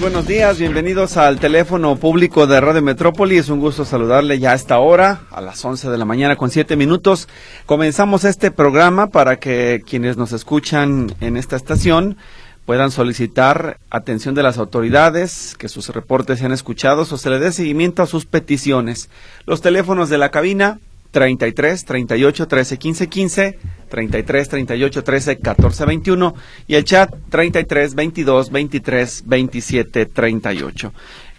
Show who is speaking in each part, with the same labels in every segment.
Speaker 1: buenos días, bienvenidos al teléfono público de Radio Metrópoli. Es un gusto saludarle ya a esta hora, a las 11 de la mañana con 7 minutos. Comenzamos este programa para que quienes nos escuchan en esta estación puedan solicitar atención de las autoridades, que sus reportes sean escuchados o se le dé seguimiento a sus peticiones. Los teléfonos de la cabina 33 38 13 15 15, 33 38 13 14 21 y el chat 33 22 23 27 38.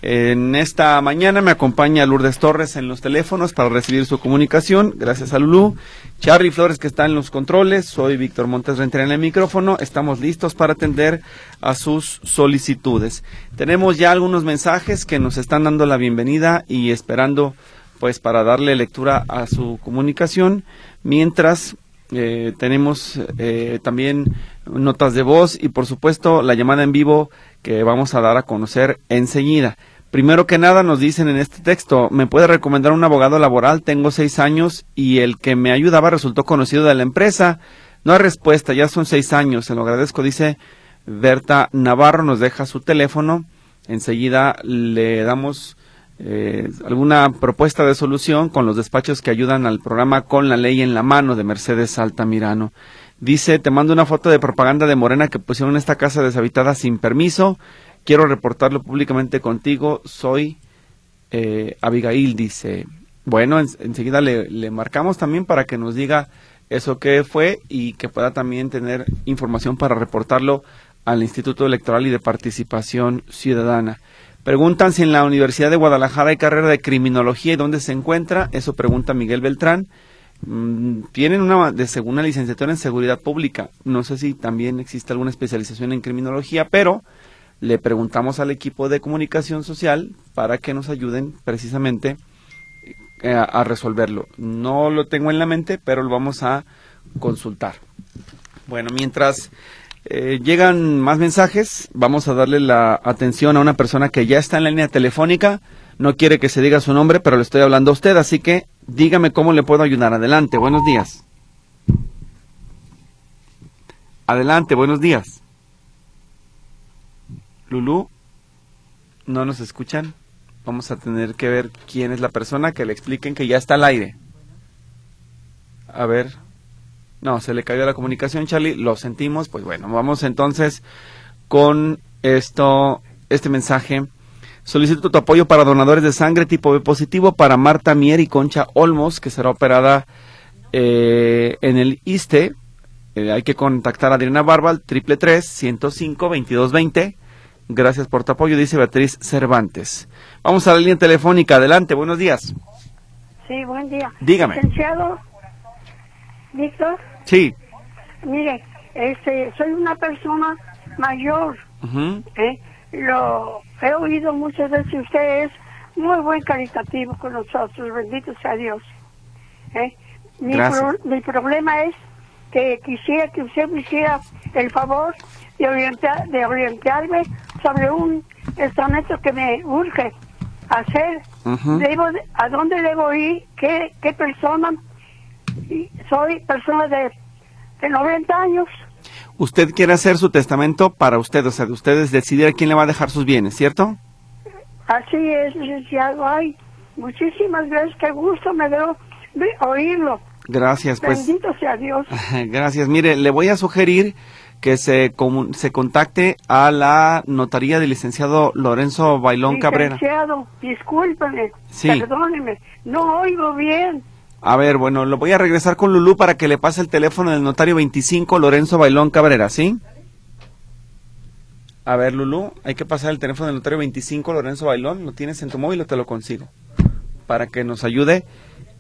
Speaker 1: En esta mañana me acompaña Lourdes Torres en los teléfonos para recibir su comunicación. Gracias a Lulú. Charlie Flores que está en los controles. Soy Víctor Montes Renter en el micrófono. Estamos listos para atender a sus solicitudes. Tenemos ya algunos mensajes que nos están dando la bienvenida y esperando pues para darle lectura a su comunicación, mientras eh, tenemos eh, también notas de voz y por supuesto la llamada en vivo que vamos a dar a conocer enseguida. Primero que nada nos dicen en este texto, me puede recomendar un abogado laboral, tengo seis años y el que me ayudaba resultó conocido de la empresa. No hay respuesta, ya son seis años, se lo agradezco, dice Berta Navarro, nos deja su teléfono, enseguida le damos eh, alguna propuesta de solución con los despachos que ayudan al programa Con la Ley en la Mano de Mercedes Altamirano. Dice, te mando una foto de propaganda de Morena que pusieron en esta casa deshabitada sin permiso. Quiero reportarlo públicamente contigo. Soy eh, Abigail, dice. Bueno, enseguida le, le marcamos también para que nos diga eso que fue y que pueda también tener información para reportarlo al Instituto Electoral y de Participación Ciudadana. Preguntan si en la Universidad de Guadalajara hay carrera de criminología y dónde se encuentra. Eso pregunta Miguel Beltrán. Mm, tienen una de segunda licenciatura en seguridad pública. No sé si también existe alguna especialización en criminología, pero le preguntamos al equipo de comunicación social para que nos ayuden precisamente eh, a, resolverlo. No lo tengo en la mente, pero lo vamos a consultar. Bueno, mientras eh, llegan más mensajes. Vamos a darle la atención a una persona que ya está en la línea telefónica. No quiere que se diga su nombre, pero le estoy hablando a usted, así que dígame cómo le puedo ayudar. Adelante, buenos días. Adelante, buenos días. Lulú, ¿no nos escuchan? Vamos a tener que ver quién es la persona que le expliquen que ya está al aire. A ver. No, se le cayó la comunicación, Charlie, lo sentimos. Pues bueno, vamos entonces con esto, este mensaje. Solicito tu apoyo para donadores de sangre tipo B positivo para Marta Mier y Concha Olmos, que será operada eh, en el ISTE. Eh, hay que contactar a Adriana Barbal, triple tres, ciento cinco, veintidós veinte. Gracias por tu apoyo, dice Beatriz Cervantes. Vamos a la línea telefónica. Adelante, buenos días.
Speaker 2: Sí, buen día.
Speaker 1: Dígame.
Speaker 2: Licenciado Víctor.
Speaker 1: Sí.
Speaker 2: Mire, este, soy una persona mayor. ¿eh? Lo he oído muchas veces. Usted es muy buen caritativo con nosotros. Bendito sea Dios. ¿eh? Mi, mi problema es que quisiera que usted me hiciera el favor de, orientar, de orientarme sobre un estamento que me urge hacer. debo, ¿A dónde debo ir? ¿Qué, qué persona? Soy persona de de 90 años.
Speaker 1: Usted quiere hacer su testamento para usted, o sea, de ustedes decidir a quién le va a dejar sus bienes, ¿cierto?
Speaker 2: Así es, licenciado. Ay, muchísimas gracias, qué gusto me dio oírlo.
Speaker 1: Gracias,
Speaker 2: pues. Bendito sea Dios.
Speaker 1: Gracias. Mire, le voy a sugerir que se, se contacte a la notaría del licenciado Lorenzo Bailón Cabrera.
Speaker 2: Licenciado, discúlpeme, perdóneme, no oigo bien.
Speaker 1: A ver, bueno, lo voy a regresar con Lulú para que le pase el teléfono del notario 25 Lorenzo Bailón Cabrera, ¿sí? A ver, Lulú, hay que pasar el teléfono del notario 25 Lorenzo Bailón. ¿Lo tienes en tu móvil o te lo consigo? Para que nos ayude.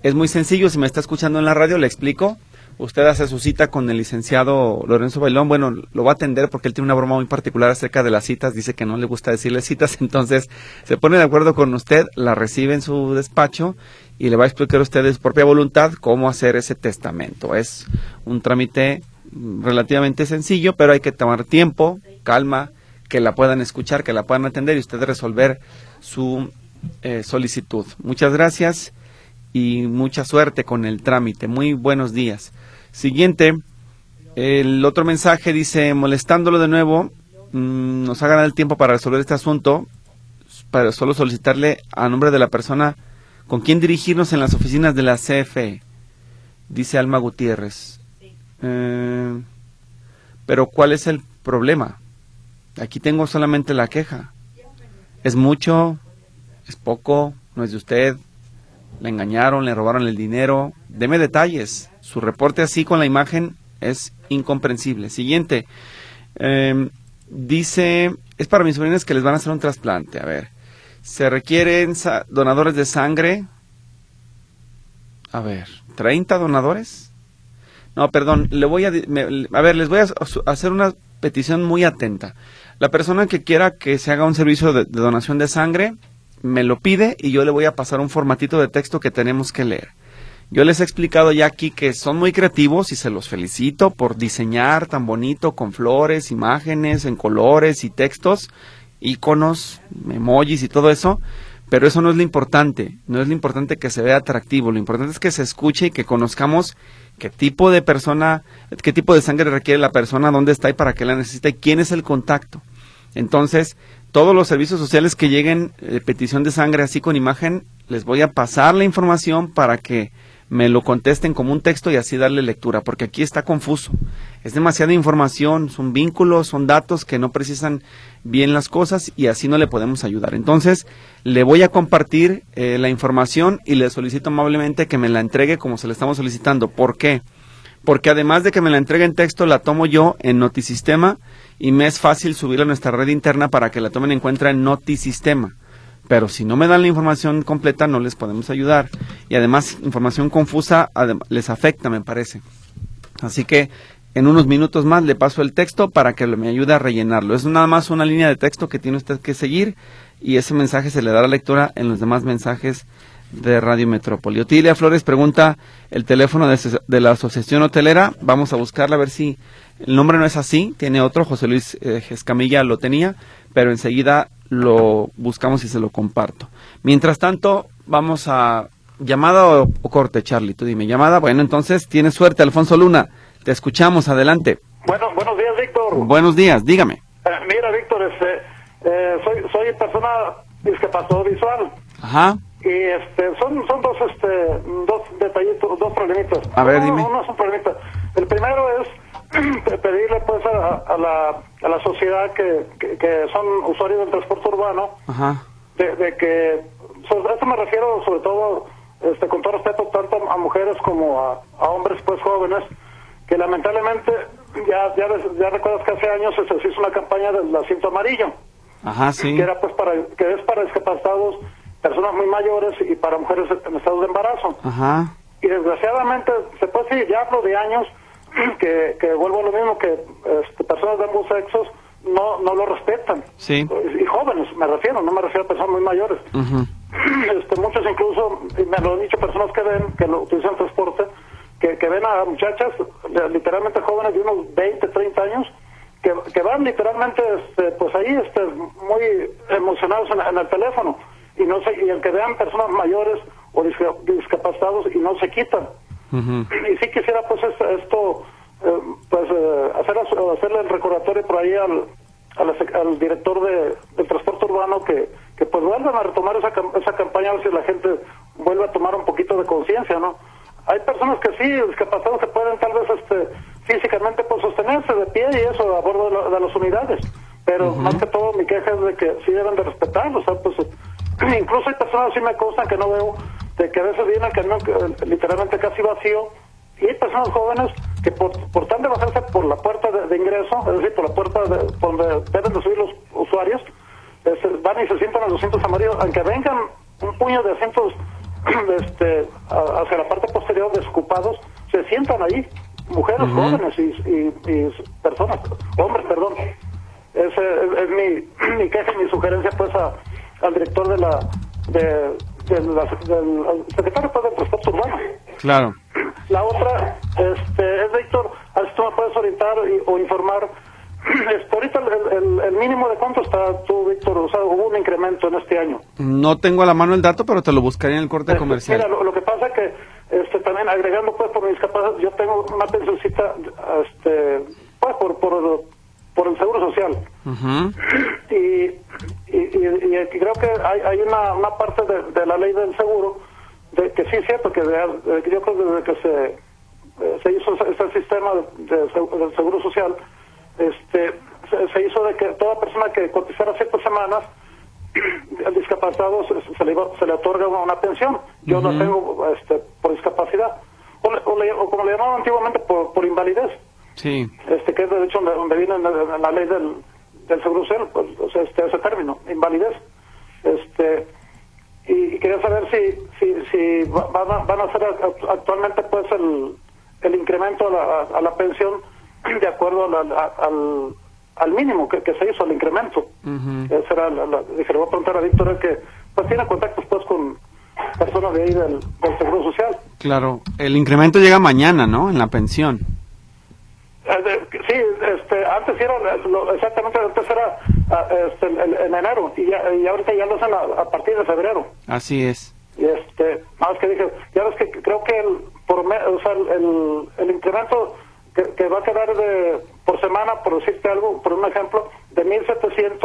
Speaker 1: Es muy sencillo, si me está escuchando en la radio, le explico. Usted hace su cita con el licenciado Lorenzo Bailón. Bueno, lo va a atender porque él tiene una broma muy particular acerca de las citas. Dice que no le gusta decirle citas. Entonces, se pone de acuerdo con usted, la recibe en su despacho y le va a explicar a ustedes por propia voluntad cómo hacer ese testamento. Es un trámite relativamente sencillo, pero hay que tomar tiempo, calma, que la puedan escuchar, que la puedan atender y ustedes resolver su eh, solicitud. Muchas gracias y mucha suerte con el trámite. Muy buenos días. Siguiente, el otro mensaje dice, molestándolo de nuevo, mm, nos hagan el tiempo para resolver este asunto, para solo solicitarle a nombre de la persona con quien dirigirnos en las oficinas de la CFE, dice Alma Gutiérrez. Eh, pero ¿cuál es el problema? Aquí tengo solamente la queja. ¿Es mucho? ¿Es poco? ¿No es de usted? ¿Le engañaron? ¿Le robaron el dinero? Deme detalles. Su reporte así con la imagen es incomprensible. Siguiente. Em, dice, es para mis sobrinos que les van a hacer un trasplante. A ver, se requieren donadores de sangre. A ver, ¿30 donadores? No, perdón, le voy a, a ver, les voy a hacer una petición muy atenta. La persona que quiera que se haga un servicio de, donación de sangre, me lo pide y yo le voy a pasar un formatito de texto que tenemos que leer. Yo les he explicado ya aquí que son muy creativos y se los felicito por diseñar tan bonito con flores, imágenes en colores y textos, iconos, emojis y todo eso, pero eso no es lo importante, no es lo importante que se vea atractivo, lo importante es que se escuche y que conozcamos qué tipo de persona, qué tipo de sangre requiere la persona, dónde está y para qué la necesita y quién es el contacto. Entonces, todos los servicios sociales que lleguen eh, petición de sangre así con imagen, les voy a pasar la información para que me lo contesten como un texto y así darle lectura, porque aquí está confuso. Es demasiada información, son vínculos, son datos que no precisan bien las cosas y así no le podemos ayudar. Entonces, le voy a compartir eh, la información y le solicito amablemente que me la entregue como se le estamos solicitando. ¿Por qué? Porque además de que me la entregue en texto, la tomo yo en Notisistema y me es fácil subirla a nuestra red interna para que la tomen en cuenta en Notisistema pero si no me dan la información completa no les podemos ayudar. Y además, información confusa les afecta, me parece. Así que en unos minutos más le paso el texto para que me ayude a rellenarlo. Es nada más una línea de texto que tiene usted que seguir y ese mensaje se le dará lectura en los demás mensajes de Radio Metrópoli. Otilia Flores pregunta el teléfono de, la Asociación Hotelera. Vamos a buscarla a ver si el nombre no es así. Tiene otro, José Luis eh, Escamilla lo tenía, pero enseguida lo buscamos y se lo comparto. Mientras tanto, vamos a llamada o, corte, Charlie. Tú dime, llamada. Bueno, entonces tienes suerte, Alfonso Luna. Te escuchamos, adelante.
Speaker 3: Bueno, buenos días, Víctor.
Speaker 1: Buenos días, dígame.
Speaker 3: Eh, mira, Víctor, este, eh, soy, soy persona discapacidad visual.
Speaker 1: Ajá.
Speaker 3: Y este, son, son dos, este, dos detallitos, dos problemitas.
Speaker 1: A ver, dime.
Speaker 3: Uno es un problemita. El primero es pedirle pues a, la, a la sociedad que, que, son usuarios del transporte urbano De, que a esto me refiero sobre todo este con todo respeto tanto a mujeres como a, hombres pues jóvenes que lamentablemente ya ya, ya recuerdas que hace años se, hizo una campaña del asiento amarillo
Speaker 1: Ajá, sí.
Speaker 3: que era pues para que es para discapacitados personas muy mayores y para mujeres en estado de embarazo
Speaker 1: Ajá.
Speaker 3: y desgraciadamente se puede decir ya hablo de años que, que vuelvo a lo mismo que este, personas de ambos sexos no no lo respetan.
Speaker 1: Sí.
Speaker 3: Y jóvenes, me refiero, no me refiero a personas muy mayores. este, muchos incluso, me lo han dicho personas que ven, que lo utilizan transporte, que, que ven a muchachas literalmente jóvenes de unos 20, 30 años, que, que van literalmente este, pues ahí este, muy emocionados en, el teléfono y no se, y el que vean personas mayores o discapacitados y no se quitan. Y sí quisiera pues esto, eh, pues eh, hacer, hacerle el recordatorio por ahí al, al, director de, del transporte urbano que, que pues vuelvan a retomar esa, esa campaña a ver si la gente vuelve a tomar un poquito de conciencia, ¿no? Hay personas que sí, discapacitados que pueden tal vez este físicamente pues sostenerse de pie y eso a bordo de, las unidades, pero más que todo mi queja es de que sí deben de respetarlo, o sea, pues incluso hay personas sí me constan que no veo de que a veces viene el camión literalmente casi vacío y hay personas jóvenes que por, por tan de bajarse por la puerta de, ingreso, es decir, por la puerta de, donde deben de subir los usuarios, van y se sientan en los asientos amarillos, aunque vengan un puño de asientos este, hacia la parte posterior desocupados, se sientan ahí, mujeres jóvenes y, personas, hombres, perdón. Ese es, mi, mi queja y mi sugerencia pues al director de la de, del, del secretario pues, del transporte urbano.
Speaker 1: Claro.
Speaker 3: La otra este, es, Víctor, a ver si tú me puedes orientar o informar. Este, ahorita el, el, mínimo de cuánto está tú, Víctor, o sea, hubo un incremento en este año.
Speaker 1: No tengo a la mano el dato, pero te lo buscaría en el corte este, comercial.
Speaker 3: Mira, lo, que pasa es que este, también agregando pues por mi discapacidad, yo tengo una pensioncita, este, pues por, por, por el seguro social. y, y, y, creo que hay, hay una, una parte de, de la ley del seguro de, que sí es cierto que, de, yo creo que desde que se, eh, se hizo ese sistema de, del seguro social, este se, hizo de que toda persona que cotizara ciertas semanas, el discapacitado se, le, se le otorga una, pensión. Yo no tengo este, por discapacidad. O, o, como le llamaban antiguamente, por, por invalidez.
Speaker 1: Sí.
Speaker 3: Este, que es de hecho donde, viene la, ley del, del seguro social, pues, o sea, este, ese término, invalidez. Este, y, quería saber si, si, si van, a, van a hacer actualmente pues el, el incremento a la, a la pensión de acuerdo al, al, mínimo que, que, se hizo, el incremento. Esa era la, dije, le voy a preguntar a Víctor que pues tiene contactos pues con personas de ahí del, del Seguro Social.
Speaker 1: Claro, el incremento llega mañana, ¿no? En la pensión.
Speaker 3: Eh, sí, este, antes era, exactamente, antes era ah, este, en, enero y, ya, y ahorita ya lo hacen a, partir de febrero.
Speaker 1: Así es.
Speaker 3: Y este, más que dije, ya ves que creo que el, por o sea, el, el incremento que, va a quedar de, por semana, por decirte algo, por un ejemplo, de 1.700,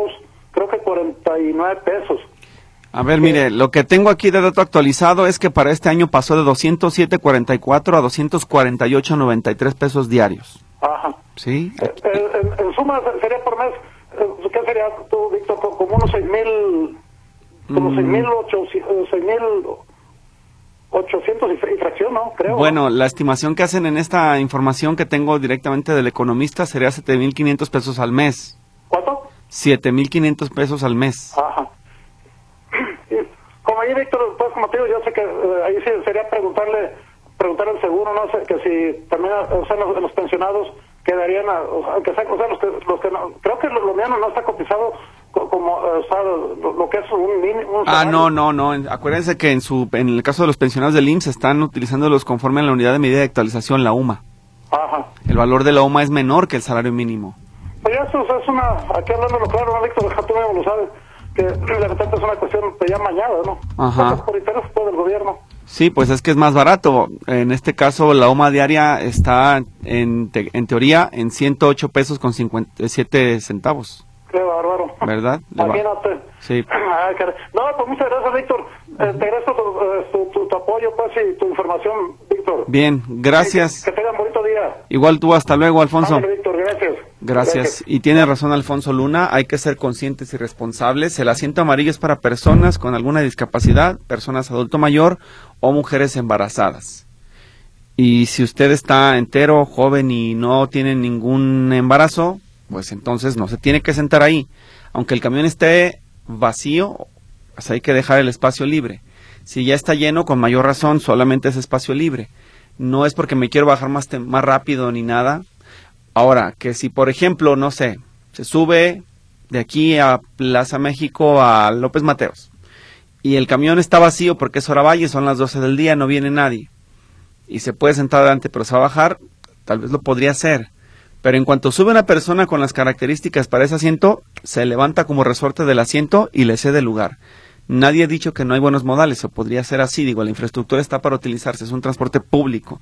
Speaker 3: creo que 49 pesos.
Speaker 1: A ver, mire, lo que tengo aquí de dato actualizado es que para este año pasó de 207.44 a 248.93 pesos diarios.
Speaker 3: Ajá.
Speaker 1: ¿Sí?
Speaker 3: Eh, eh, en, suma sería por mes, eh, ¿qué sería tú, Víctor? Como unos 6.000, como mm. 6.000, 800 y fracción, ¿no? Creo.
Speaker 1: Bueno, la estimación que hacen en esta información que tengo directamente del economista sería 7.500 pesos al mes.
Speaker 3: ¿Cuánto?
Speaker 1: 7.500 pesos al mes.
Speaker 3: Ajá. Ahí, Víctor, pues como te digo, yo sé que eh, ahí sí sería preguntarle, preguntar al seguro, no sé, que si también, o sea, los, los pensionados quedarían, aunque sea, o sea, los que, los que no, creo que lo, mío no está cotizado como o lo, que es un mínimo.
Speaker 1: Ah, no, no, no. Acuérdense que en su en el caso de los pensionados del IMSS están utilizándolos conforme a la unidad de medida de actualización, la UMA.
Speaker 3: Ajá.
Speaker 1: El valor de la UMA es menor que el salario mínimo.
Speaker 3: Pues eso es una, aquí hablando claro, ¿no, Víctor? Tú mismo lo sabes, que de repente es una cuestión pues, ya mañana, ¿no?
Speaker 1: Ajá.
Speaker 3: por interés pues, del gobierno.
Speaker 1: Sí, pues es que es más barato. En este caso, la UMA diaria está en, en teoría en 108 pesos con 57 centavos.
Speaker 3: Qué bárbaro.
Speaker 1: ¿Verdad?
Speaker 3: Imagínate.
Speaker 1: Sí.
Speaker 3: no, pues muchas gracias, Víctor. Eh, te agradezco eh, tu, tu, apoyo pues, y tu información, Víctor.
Speaker 1: Bien, gracias.
Speaker 3: que, tengan bonito día.
Speaker 1: Igual tú, hasta luego, Alfonso.
Speaker 3: Víctor, gracias.
Speaker 1: Y tiene razón Alfonso Luna, hay que ser conscientes y responsables. El asiento amarillo es para personas con alguna discapacidad, personas adulto mayor o mujeres embarazadas. Y si usted está entero, joven y no tiene ningún embarazo, pues entonces no se tiene que sentar ahí. Aunque el camión esté vacío, pues hay que dejar el espacio libre. Si ya está lleno, con mayor razón, solamente es espacio libre. No es porque me quiero bajar más, más rápido ni nada. Ahora, que si por ejemplo, no sé, se sube de aquí a Plaza México a López Mateos y el camión está vacío porque es hora valle, son las 12 del día, no viene nadie y se puede sentar adelante pero se va a bajar, tal vez lo podría hacer pero en cuanto sube una persona con las características para ese asiento, se levanta como resorte del asiento y le cede lugar. Nadie ha dicho que no hay buenos modales, o podría ser así, digo, la infraestructura está para utilizarse, es un transporte público.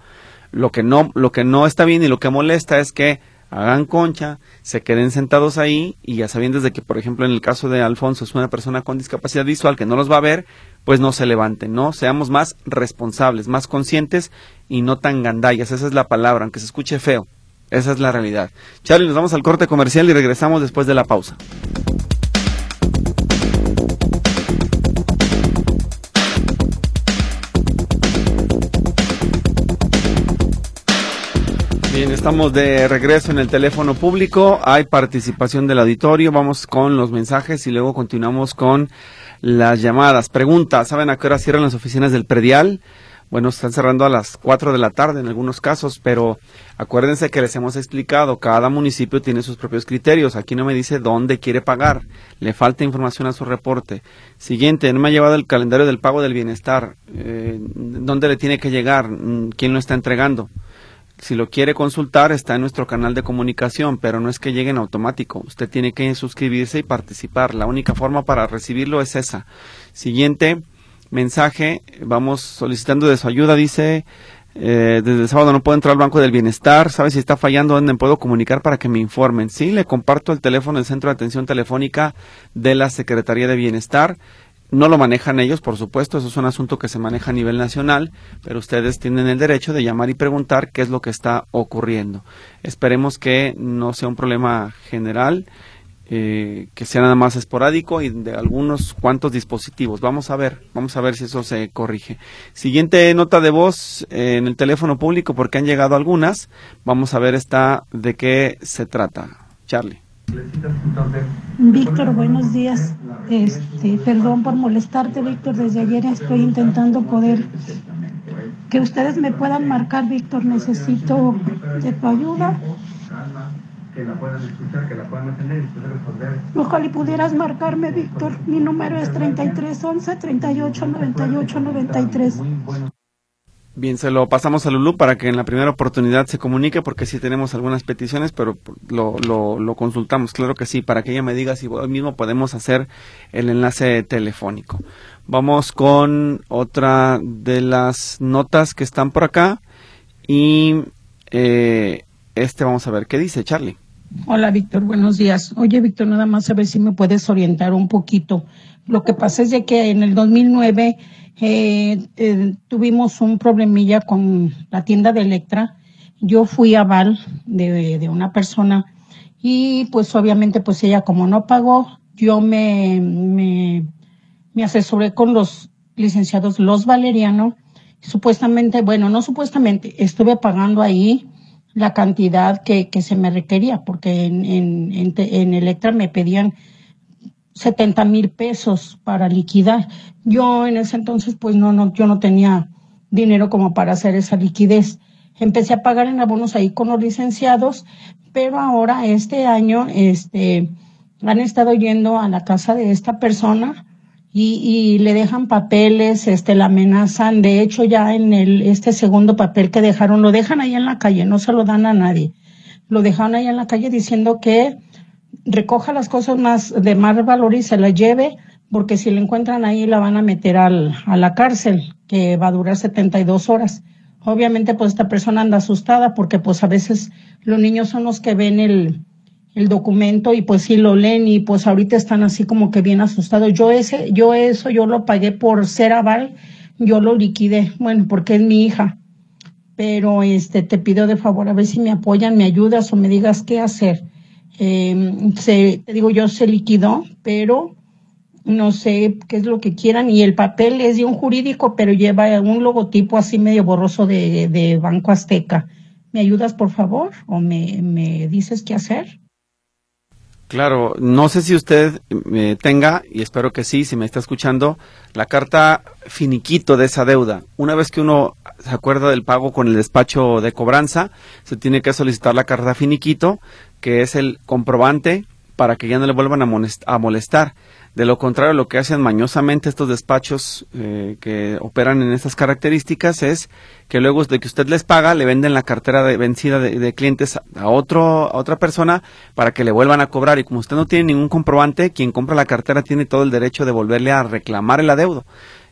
Speaker 1: Lo que no, lo que no está bien y lo que molesta es que hagan concha, se queden sentados ahí y ya sabiendo desde que, por ejemplo, en el caso de Alfonso es una persona con discapacidad visual que no los va a ver, pues no se levanten, ¿no? Seamos más responsables, más conscientes y no tan gandallas, esa es la palabra, aunque se escuche feo. Esa es la realidad. Charlie, nos vamos al corte comercial y regresamos después de la pausa. Bien, estamos de regreso en el teléfono público. Hay participación del auditorio. Vamos con los mensajes y luego continuamos con las llamadas. Pregunta, ¿saben a qué hora cierran las oficinas del predial? bueno, están cerrando a las 4 de la tarde en algunos casos, pero acuérdense que les hemos explicado, cada municipio tiene sus propios criterios. Aquí no me dice dónde quiere pagar, le falta información a su reporte. Siguiente, no me ha llevado el calendario del pago del bienestar, eh, dónde le tiene que llegar, mm, quién lo está entregando. Si lo quiere consultar, está en nuestro canal de comunicación, pero no es que llegue en automático. Usted tiene que suscribirse y participar. La única forma para recibirlo es esa. Siguiente, mensaje, vamos solicitando de su ayuda, dice, eh, desde el sábado no puedo entrar al Banco del Bienestar, ¿sabe si está fallando? ¿Dónde puedo comunicar para que me informen? Sí, le comparto el teléfono del Centro de Atención Telefónica de la Secretaría de Bienestar. No lo manejan ellos, por supuesto, eso es un asunto que se maneja a nivel nacional, pero ustedes tienen el derecho de llamar y preguntar qué es lo que está ocurriendo. Esperemos que no sea un problema general eh, que sea nada más esporádico y de algunos cuantos dispositivos. Vamos a ver, vamos a ver si eso se corrige. Siguiente nota de voz eh, en el teléfono público porque han llegado algunas. Vamos a ver esta de qué se trata. Charlie.
Speaker 4: Víctor, buenos días. Este, perdón por molestarte, Víctor. Desde ayer estoy intentando poder que ustedes me puedan marcar, Víctor. Necesito de tu ayuda que la puedan escuchar, que la puedan atender y responder. Ojalá y pudieras marcarme, Víctor. Mi número es 3311 38 98 93.
Speaker 1: Bien, se lo pasamos a Lulú para que en la primera oportunidad se comunique, porque sí tenemos algunas peticiones, pero lo, lo, lo consultamos, claro que sí, para que ella me diga si hoy mismo podemos hacer el enlace telefónico. Vamos con otra de las notas que están por acá y eh, este vamos a ver qué dice Charlie.
Speaker 4: Hola, Víctor, buenos días. Oye, Víctor, nada más a ver si me puedes orientar un poquito. Lo que pasa es de que en el 2009 eh, eh, tuvimos un problemilla con la tienda de Electra. Yo fui a Val de, de, una persona y pues obviamente pues ella como no pagó, yo me, me, me asesoré con los licenciados Los Valeriano. Supuestamente, bueno, no supuestamente, estuve pagando ahí la cantidad que, que se me requería, porque en, en, en, Electra me pedían 70 mil pesos para liquidar. Yo en ese entonces, pues no, no, yo no tenía dinero como para hacer esa liquidez. Empecé a pagar en abonos ahí con los licenciados, pero ahora este año, este, han estado yendo a la casa de esta persona y, y, le dejan papeles, este, la amenazan. De hecho, ya en el, este segundo papel que dejaron, lo dejan ahí en la calle, no se lo dan a nadie. Lo dejan ahí en la calle diciendo que recoja las cosas más de más valor y se las lleve, porque si le encuentran ahí la van a meter al, a la cárcel, que va a durar 72 horas. Obviamente, pues esta persona anda asustada porque pues a veces los niños son los que ven el, el documento y pues sí lo leen y pues ahorita están así como que bien asustados. Yo ese, yo eso, yo lo pagué por ser aval, yo lo liquidé, bueno, porque es mi hija. Pero este, te pido de favor a ver si me apoyan, me ayudas o me digas qué hacer. Eh, se, te digo, yo se liquidó, pero no sé qué es lo que quieran y el papel es de un jurídico, pero lleva un logotipo así medio borroso de, de Banco Azteca. ¿Me ayudas, por favor? ¿O me, me dices qué hacer?
Speaker 1: Claro, no sé si usted eh, tenga, y espero que sí, si me está escuchando, la carta finiquito de esa deuda. Una vez que uno se acuerda del pago con el despacho de cobranza, se tiene que solicitar la carta finiquito, que es el comprobante para que ya no le vuelvan a molestar. De lo contrario, lo que hacen mañosamente estos despachos eh, que operan en estas características es que luego de que usted les paga, le venden la cartera de vencida de, clientes a, otro, a otra persona para que le vuelvan a cobrar. Y como usted no tiene ningún comprobante, quien compra la cartera tiene todo el derecho de volverle a reclamar el adeudo.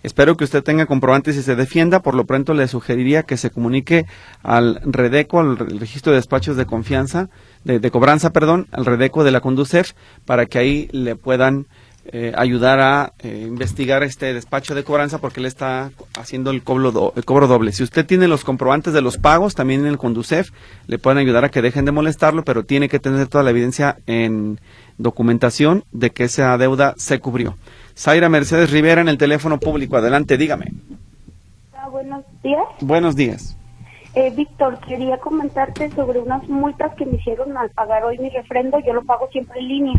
Speaker 1: Espero que usted tenga comprobantes y se defienda. Por lo pronto le sugeriría que se comunique al Redeco, al registro de despachos de confianza, de, de cobranza, perdón, al Redeco de la Conducef, para que ahí le puedan eh, ayudar a eh, investigar este despacho de cobranza porque él está haciendo el cobro, el cobro doble. Si usted tiene los comprobantes de los pagos, también en el Conducef, le pueden ayudar a que dejen de molestarlo, pero tiene que tener toda la evidencia en documentación de que esa deuda se cubrió. Zaira Mercedes Rivera en el teléfono público. Adelante, dígame.
Speaker 5: Ah, buenos días.
Speaker 1: Buenos días.
Speaker 5: Eh, Víctor, quería comentarte sobre unas multas que me hicieron al pagar hoy mi refrendo. Yo lo pago siempre en línea.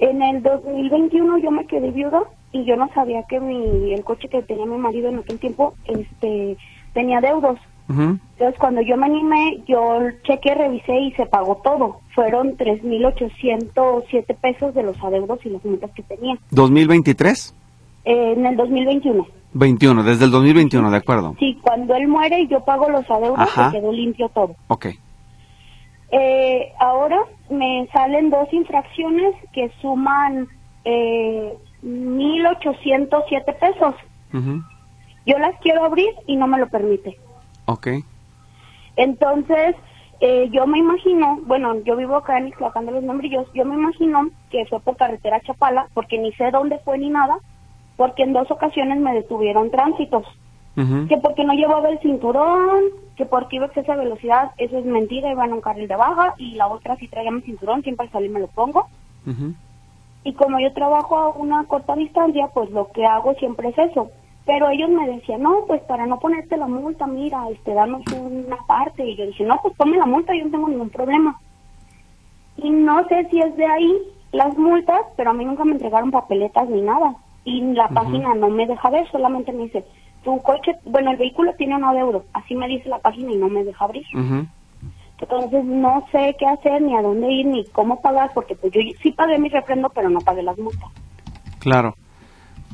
Speaker 5: En el 2021 yo me quedé viuda y yo no sabía que mi, el coche que tenía mi marido en aquel tiempo este tenía deudos. Entonces cuando yo me animé, yo chequé, revisé y se pagó todo. Fueron 3.807 pesos de los adeudos y las multas que tenía.
Speaker 1: ¿2023?
Speaker 5: Eh, en el 2021.
Speaker 1: 21, desde el 2021, de acuerdo.
Speaker 5: Sí, cuando él muere y yo pago los adeudos, se quedó limpio todo.
Speaker 1: Ok.
Speaker 5: Eh, ahora me salen dos infracciones que suman eh, 1.807 pesos. Yo las quiero abrir y no me lo permite.
Speaker 1: Ok.
Speaker 5: Entonces, eh, yo me imagino, bueno, yo vivo acá en Ixtlacán de los Membrillos, yo me imagino que fue por carretera Chapala, porque ni sé dónde fue ni nada, porque en dos ocasiones me detuvieron tránsitos. Que porque no llevaba el cinturón, que porque iba a exceso de velocidad, eso es mentira, iba en un carril de baja, y la otra si traía mi cinturón, siempre al salir me lo pongo. Y como yo trabajo a una corta distancia, pues lo que hago siempre es eso. Pero ellos me decían, no, pues para no ponerte la multa, mira, este, danos una parte. Y yo dije, no, pues ponme la multa, yo no tengo ningún problema. Y no sé si es de ahí las multas, pero a mí nunca me entregaron papeletas ni nada. Y la página no me deja ver, solamente me dice, tu coche, bueno, el vehículo tiene un euros. Así me dice la página y no me deja abrir. Entonces no sé qué hacer, ni a dónde ir, ni cómo pagar, porque pues yo sí pagué mi refrendo, pero no pagué las multas.
Speaker 1: Claro.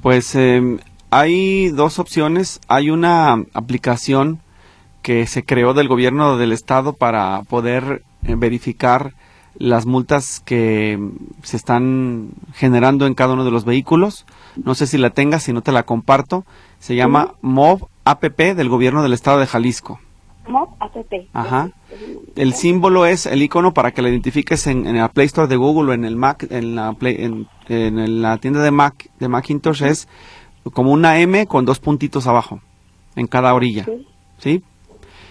Speaker 1: Pues eh, hay dos opciones. Hay una aplicación que se creó del gobierno del estado para poder eh, verificar las multas que se están generando en cada uno de los vehículos. No sé si la tengas, si no te la comparto. Se llama MOV APP del gobierno del estado de Jalisco.
Speaker 5: MOV APP.
Speaker 1: Ajá. El símbolo es el icono para que la identifiques en, en, el Play Store de Google o en el Mac, en la, en, en la tienda de Mac de Macintosh es como una M con dos puntitos abajo, en cada orilla. ¿Sí?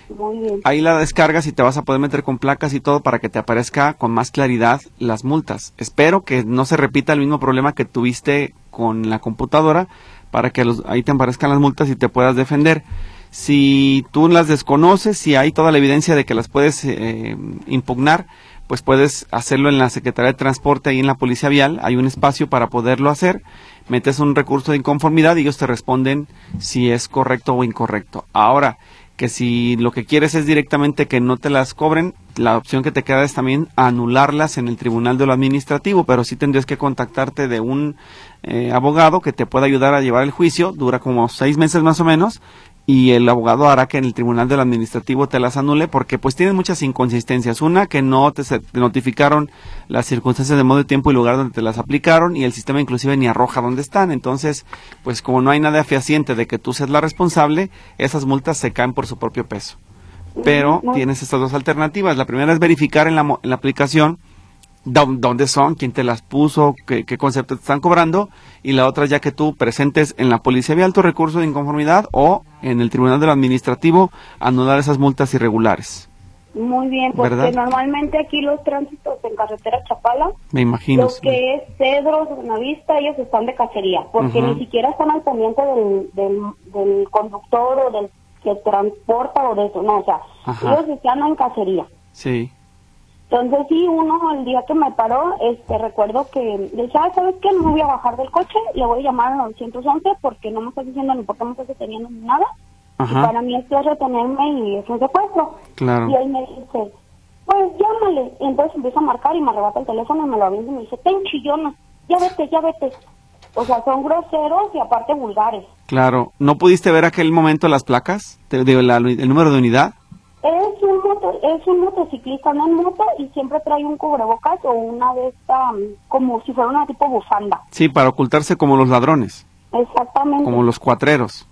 Speaker 5: Muy bien.
Speaker 1: Ahí la descargas y te vas a poder meter con placas y todo para que te aparezca con más claridad las multas. Espero que no se repita el mismo problema que tuviste con la computadora para que ahí te aparezcan las multas y te puedas defender. Si tú las desconoces, si hay toda la evidencia de que las puedes eh, impugnar, pues puedes hacerlo en la Secretaría de Transporte y en la Policía Vial. Hay un espacio para poderlo hacer metes un recurso de inconformidad y ellos te responden si es correcto o incorrecto. Ahora, que si lo que quieres es directamente que no te las cobren, la opción que te queda es también anularlas en el tribunal de lo administrativo, pero sí tendrías que contactarte de un eh, abogado que te pueda ayudar a llevar el juicio, dura como seis meses más o menos, y el abogado hará que en el tribunal del administrativo te las anule porque pues tienen muchas inconsistencias. Una, que no te, notificaron las circunstancias de modo, de tiempo y lugar donde te las aplicaron y el sistema inclusive ni arroja dónde están. Entonces, pues como no hay nada fehaciente de que tú seas la responsable, esas multas se caen por su propio peso. Pero tienes estas dos alternativas. La primera es verificar en la, en la aplicación dónde son, quién te las puso, qué, concepto te están cobrando, y la otra ya que tú presentes en la Policía de Alto Recurso de Inconformidad o en el Tribunal del Administrativo anular esas multas irregulares.
Speaker 5: Muy bien, porque normalmente aquí los tránsitos en carretera Chapala,
Speaker 1: me imagino,
Speaker 5: lo que es Cedros, Buenavista, ellos están de cacería, porque ni siquiera están al pendiente del, del, conductor o del que transporta o de eso, no, o sea, ellos están en cacería.
Speaker 1: Sí.
Speaker 5: Entonces sí, uno el día que me paró, este recuerdo que decía, ¿sabes qué? No me voy a bajar del coche, le voy a llamar al 911 porque no me estás diciendo ni por qué me estás deteniendo ni nada. Y para mí esto es retenerme y es un secuestro.
Speaker 1: Claro.
Speaker 5: Y él me dice, pues llámale. Y entonces empieza a marcar y me arrebata el teléfono y me lo abrió y me dice, ten chillona, ya vete, ya vete. O sea, son groseros y aparte vulgares.
Speaker 1: Claro. ¿No pudiste ver aquel momento las placas? de la, el número de unidad?
Speaker 5: Es un, es un motociclista, no en moto, y siempre trae un cubrebocas o una de esta, como si fuera una tipo bufanda.
Speaker 1: Sí, para ocultarse como los ladrones.
Speaker 5: Exactamente.
Speaker 1: Como los cuatreros.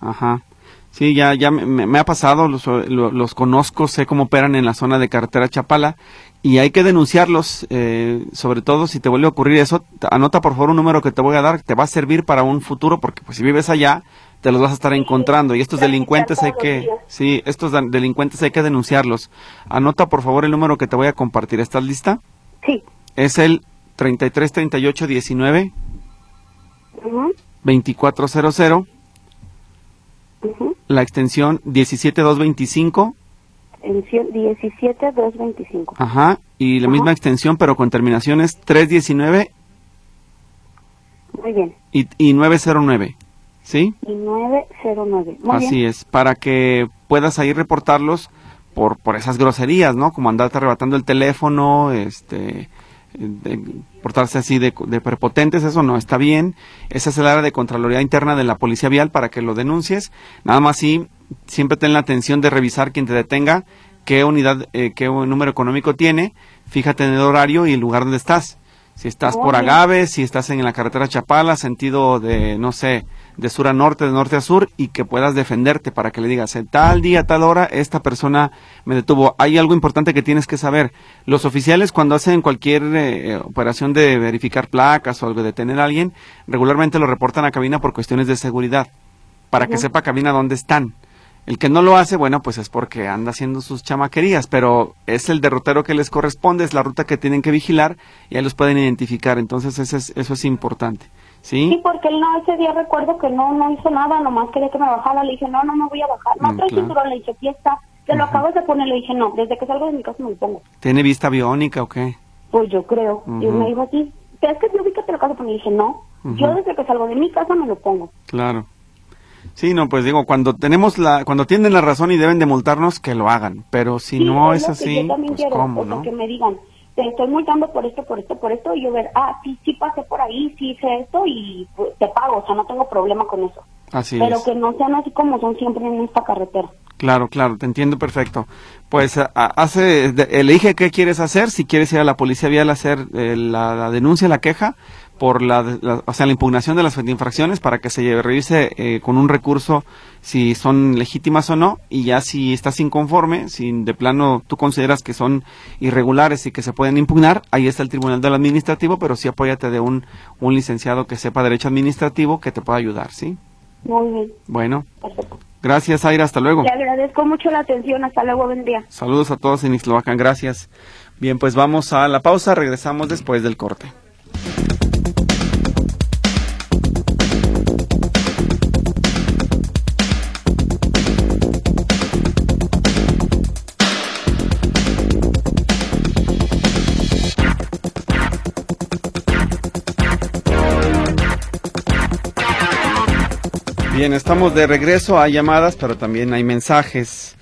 Speaker 1: Ajá. Sí, ya, ya me, ha pasado, los, los, conozco, sé cómo operan en la zona de carretera Chapala y hay que denunciarlos, eh, sobre todo si te vuelve a ocurrir eso, anota por favor un número que te voy a dar, te va a servir para un futuro, porque pues si vives allá, te los vas a estar encontrando y estos delincuentes hay que, sí, estos delincuentes hay que denunciarlos. Anota por favor el número que te voy a compartir. ¿Estás lista?
Speaker 5: Sí.
Speaker 1: Es el 333819 2400 la extensión 17225
Speaker 5: 17225.
Speaker 1: Ajá, y la misma extensión pero con terminaciones 319
Speaker 5: Muy bien.
Speaker 1: Y, y 909, ¿sí?
Speaker 5: Y 909. Muy
Speaker 1: Así
Speaker 5: bien.
Speaker 1: es, para que puedas ahí reportarlos por, por esas groserías, ¿no? Como andarte arrebatando el teléfono, este, de portarse así de, de prepotentes, eso no está bien. Esa es el área de Contraloría Interna de la Policía Vial para que lo denuncies. Nada más sí, siempre ten la atención de revisar quien te detenga, qué unidad, eh, qué número económico tiene, fíjate en el horario y el lugar donde estás. Si estás por. Agave, si estás en la carretera Chapala, sentido de, no sé, de sur a norte, de norte a sur, y que puedas defenderte para que le digas, en tal día, tal hora, esta persona me detuvo. Hay algo importante que tienes que saber. Los oficiales cuando hacen cualquier eh, operación de verificar placas o de detener a alguien, regularmente lo reportan a cabina por cuestiones de seguridad, para que sepa cabina dónde están. El que no lo hace, bueno, pues es porque anda haciendo sus chamaquerías, pero es el derrotero que les corresponde, es la ruta que tienen que vigilar y ahí los pueden identificar. Entonces, eso es, eso es importante.
Speaker 5: Sí,
Speaker 1: ¿Sí?
Speaker 5: porque él no, ese día recuerdo que no, no hizo nada, nomás quería que me bajara. Le dije, no, no me voy a bajar. No
Speaker 1: Mm,
Speaker 5: trae
Speaker 1: claro.
Speaker 5: cinturón, le dije, aquí está. Te lo acabas de poner, le dije, no, desde que salgo de mi casa me lo pongo.
Speaker 1: ¿Tiene vista biónica o qué?
Speaker 5: Pues yo creo. Y
Speaker 1: Ujú.
Speaker 5: me dijo así, ¿es que yo vi que te lo acabas de poner? Le dije, no, yo desde que salgo de mi casa me lo pongo.
Speaker 1: Claro. Sí, no, pues digo, cuando tenemos la, cuando tienen la razón y deben de multarnos, que lo hagan. Pero si
Speaker 5: Sí,
Speaker 1: no
Speaker 5: es
Speaker 1: es así, pues
Speaker 5: quiero,
Speaker 1: cómo,
Speaker 5: o sea,
Speaker 1: ¿no?
Speaker 5: que me digan, te estoy multando por esto, por esto, por esto, y yo ver, ah, sí, sí pasé por ahí, sí hice esto y pues, te pago, o sea, no tengo problema con eso.
Speaker 1: Así
Speaker 5: Pero
Speaker 1: es.
Speaker 5: que no sean así como son siempre en esta carretera.
Speaker 1: Claro, claro, te entiendo perfecto. Pues a- hace, de- elige qué quieres hacer, si quieres ir a la policía vial a hacer eh, la, la denuncia, la queja, por la, la- o sea, la impugnación de las infracciones para que se lleve- revise eh, con un recurso si son legítimas o no, y ya si estás inconforme, si de plano tú consideras que son irregulares y que se pueden impugnar, ahí está el Tribunal del Administrativo, pero sí apóyate de un, un licenciado que sepa derecho administrativo que te pueda ayudar, ¿sí?
Speaker 5: Muy bien,
Speaker 1: Bueno,
Speaker 5: perfecto.
Speaker 1: gracias Aira, hasta luego.
Speaker 5: Le agradezco mucho la atención, hasta luego, buen día.
Speaker 1: Saludos a todos en Ixtlahuacán, gracias. Bien, pues vamos a la pausa, regresamos después del corte. Bien, estamos de regreso a llamadas, pero también hay mensajes.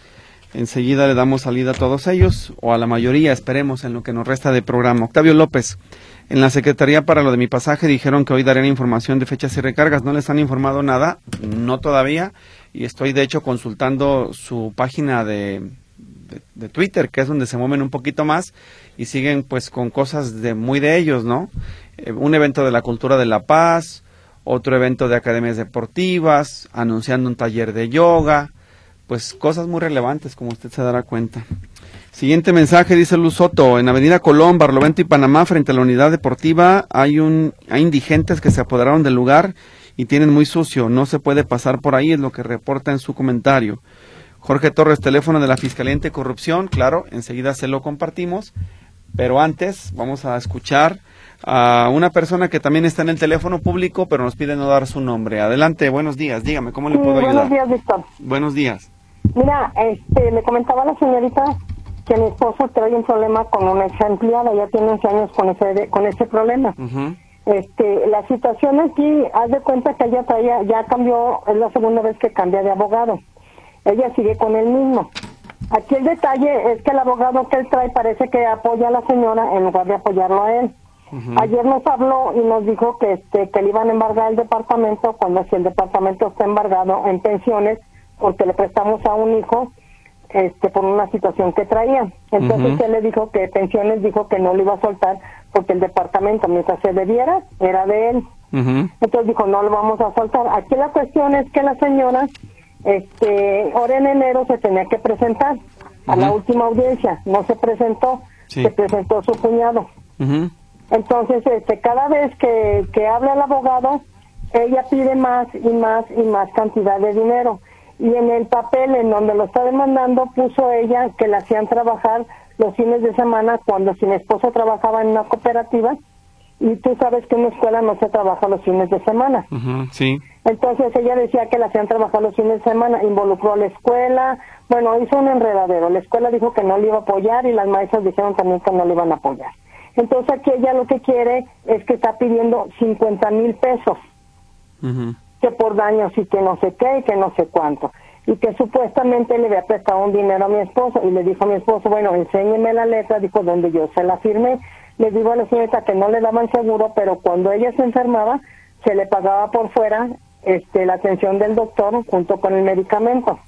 Speaker 1: Enseguida le damos salida a todos ellos, o a la mayoría, esperemos, en lo que nos resta de programa. Octavio López, en la Secretaría para lo de mi pasaje dijeron que hoy darían información de fechas y recargas. ¿No les han informado nada? No todavía. Y estoy, de hecho, consultando su página de, de, de Twitter, que es donde se mueven un poquito más y siguen pues con cosas de muy de ellos, ¿no? Eh, un evento de la cultura de la paz, otro evento de academias deportivas, anunciando un taller de yoga, pues cosas muy relevantes como usted se dará cuenta. Siguiente mensaje dice Luz Soto, en Avenida Colón, Barlovento y Panamá, frente a la unidad deportiva, hay un hay indigentes que se apoderaron del lugar y tienen muy sucio, no se puede pasar por ahí, es lo que reporta en su comentario. Jorge Torres, teléfono de la Fiscalía Anticorrupción, claro, enseguida se lo compartimos, pero antes vamos a escuchar a una persona que también está en el teléfono público, pero nos pide no dar su nombre. Adelante, buenos días, dígame, ¿cómo le puedo ayudar?
Speaker 6: buenos días, Víctor.
Speaker 1: Buenos días.
Speaker 6: Mira, este, me comentaba la señorita que mi esposo trae un problema con una ex empleada, ya tiene 11 años con ese, con ese problema.
Speaker 1: Ujú.
Speaker 6: Este, la situación aquí, haz de cuenta que ella traía, ya cambió, es la segunda vez que cambia de abogado. Ella sigue con el mismo. Aquí el detalle es que el abogado que él trae parece que apoya a la señora en lugar de apoyarlo a él. Ayer nos habló y nos dijo que este que le iban a embargar el departamento cuando si el departamento está embargado en pensiones porque le prestamos a un hijo este por una situación que traía. Entonces él le dijo que pensiones dijo que no lo iba a soltar porque el departamento mientras se debiera era de él.
Speaker 1: Ujú.
Speaker 6: Entonces dijo, no lo vamos a soltar. Aquí la cuestión es que la señora, este, ahora en enero se tenía que presentar a la última audiencia. No se presentó,
Speaker 1: Sí.
Speaker 6: se presentó su cuñado. Entonces, este, cada vez que, que habla el abogado, ella pide más y más y más cantidad de dinero. Y en el papel en donde lo está demandando puso ella que la hacían trabajar los fines de semana cuando si mi esposo trabajaba en una cooperativa y tú sabes que en una escuela no se trabaja los fines de semana.
Speaker 1: Sí.
Speaker 6: Entonces ella decía que la hacían trabajar los fines de semana, involucró a la escuela, bueno, hizo un enredadero. La escuela dijo que no le iba a apoyar y las maestras dijeron también que no le iban a apoyar. Entonces aquí ella lo que quiere es que está pidiendo 50 mil pesos, que por daños y que no sé qué y que no sé cuánto. Y que supuestamente le había prestado un dinero a mi esposo y le dijo a mi esposo, bueno, enséñeme la letra, dijo, donde yo se la firmé. Le digo a la señorita que no le daban seguro, pero cuando ella se enfermaba, se le pagaba por fuera este, la atención del doctor junto con el medicamento.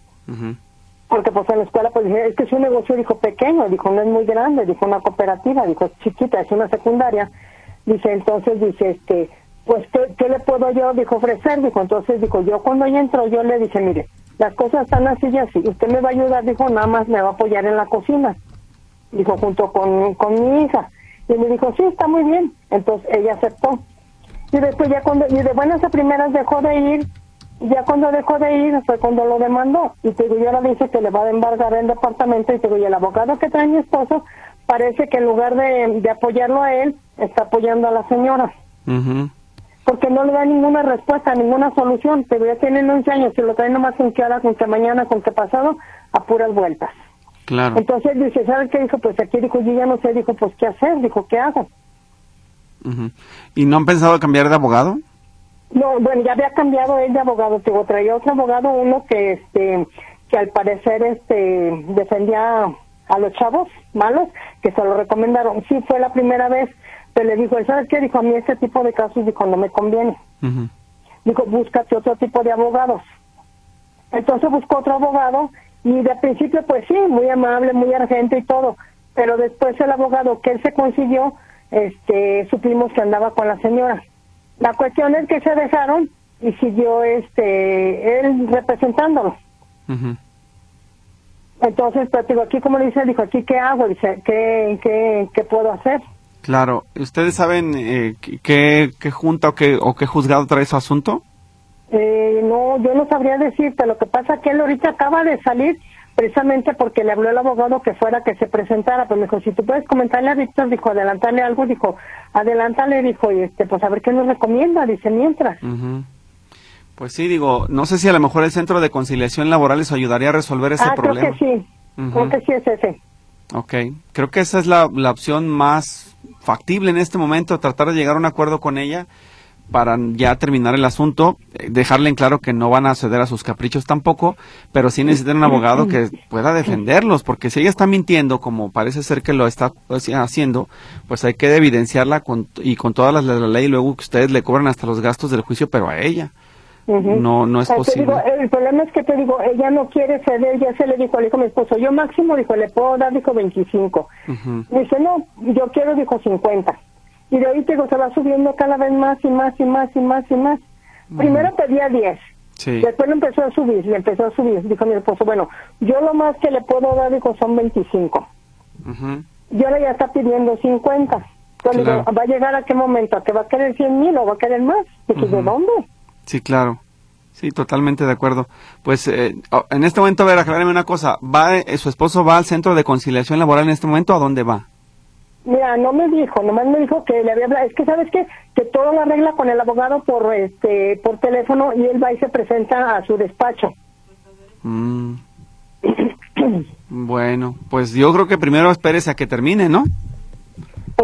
Speaker 6: Porque pues en la escuela pues dije, es que es un negocio, dijo, pequeño, dijo, no es muy grande, dijo, una cooperativa, dijo, chiquita, es una secundaria. Dice, entonces, dice, este, pues, ¿qué, le puedo yo, dijo, ofrecer? Dijo, entonces, dijo, yo cuando ella entró, yo le dije, mire, las cosas están así y así, usted me va a ayudar, dijo, nada más me va a apoyar en la cocina. Dijo, junto con, con mi hija. Y me dijo, sí, está muy bien. Entonces, ella aceptó. Y después ya cuando, y de buenas a primeras dejó de ir, ya cuando dejó de ir fue cuando lo demandó. Y te digo, ahora dice que le va a embargar el departamento y te digo, y el abogado que trae mi esposo parece que en lugar de, de apoyarlo a él, está apoyando a la señora. Porque no le da ninguna respuesta, ninguna solución. Pero ya tienen 11 años, y lo traen nomás con que ahora, con que mañana, con que pasado, a puras vueltas.
Speaker 1: Claro.
Speaker 6: Entonces dice, ¿sabes qué? Dijo, pues aquí dijo, yo ya no sé, dijo, pues qué hacer, dijo, ¿qué hago?
Speaker 1: ¿Y no han pensado cambiar de abogado?
Speaker 6: No, bueno, ya había cambiado él de abogado, Tengo traía otro abogado, uno que este que al parecer este defendía a los chavos malos, que se lo recomendaron. Sí, fue la primera vez, pero le dijo, ¿sabes qué? Dijo, a mí este tipo de casos, dijo, no me conviene. Dijo, búscate otro tipo de abogados. Entonces buscó otro abogado y de principio, pues sí, muy amable, muy argente y todo, pero después el abogado que él se consiguió este, supimos que andaba con la señora. La cuestión es que se dejaron y siguió este, él representándolo. Entonces, pero digo, aquí como le dice, dijo, aquí qué hago, dice, ¿qué, qué, qué puedo hacer?
Speaker 1: Claro, ¿ustedes saben eh, qué, qué junta o qué, o qué juzgado trae su asunto?
Speaker 6: Eh, no, yo no sabría decirte, lo que pasa es que él ahorita acaba de salir precisamente porque le habló el abogado que fuera que se presentara, pues me dijo, si tú puedes comentarle a Víctor, dijo, adelantarle algo, dijo, adelántale, dijo, y este, pues a ver qué nos recomienda, dice, mientras.
Speaker 1: Pues sí, digo, no sé si a lo mejor el Centro de Conciliación Laboral les ayudaría a resolver ese
Speaker 6: ah,
Speaker 1: problema.
Speaker 6: creo que sí, creo que sí es ese.
Speaker 1: Ok, creo que esa es la, la opción más factible en este momento, tratar de llegar a un acuerdo con ella para ya terminar el asunto, eh, dejarle en claro que no van a ceder a sus caprichos tampoco, pero sí necesitan un abogado que pueda defenderlos, porque si ella está mintiendo, como parece ser que lo está haciendo, pues hay que evidenciarla con, y con todas las de la ley, luego que ustedes le cobran hasta los gastos del juicio, pero a ella. No, no es posible.
Speaker 6: el problema es que te digo, ella no quiere ceder, ya se le dijo, le dijo mi esposo, yo máximo, dijo, le puedo dar, dijo 25. Dice, no, yo quiero, dijo 50 y de ahí te digo, se va subiendo cada vez más y más y más y más y más. Primero pedía 10, después lo empezó a subir, le empezó a subir, dijo mi esposo, bueno, yo lo más que le puedo dar, dijo, son 25. Y ahora ya está pidiendo 50. Entonces digo, ¿va a llegar a qué momento? ¿A que va a querer 100 mil o va a querer más? Dije, ¿de dónde?
Speaker 1: Sí, claro. Sí, totalmente de acuerdo. Pues eh, en este momento, a ver, aclararme una cosa. ¿Va, eh, ¿Su esposo va al centro de conciliación laboral en este momento? ¿A dónde va?
Speaker 6: Mira, no me dijo, nomás me dijo que le había hablado. Es que, ¿sabes qué? Que todo lo arregla con el abogado por este por teléfono y él va y se presenta a su despacho.
Speaker 1: Mm. bueno, pues yo creo que primero espérese a que termine, ¿no?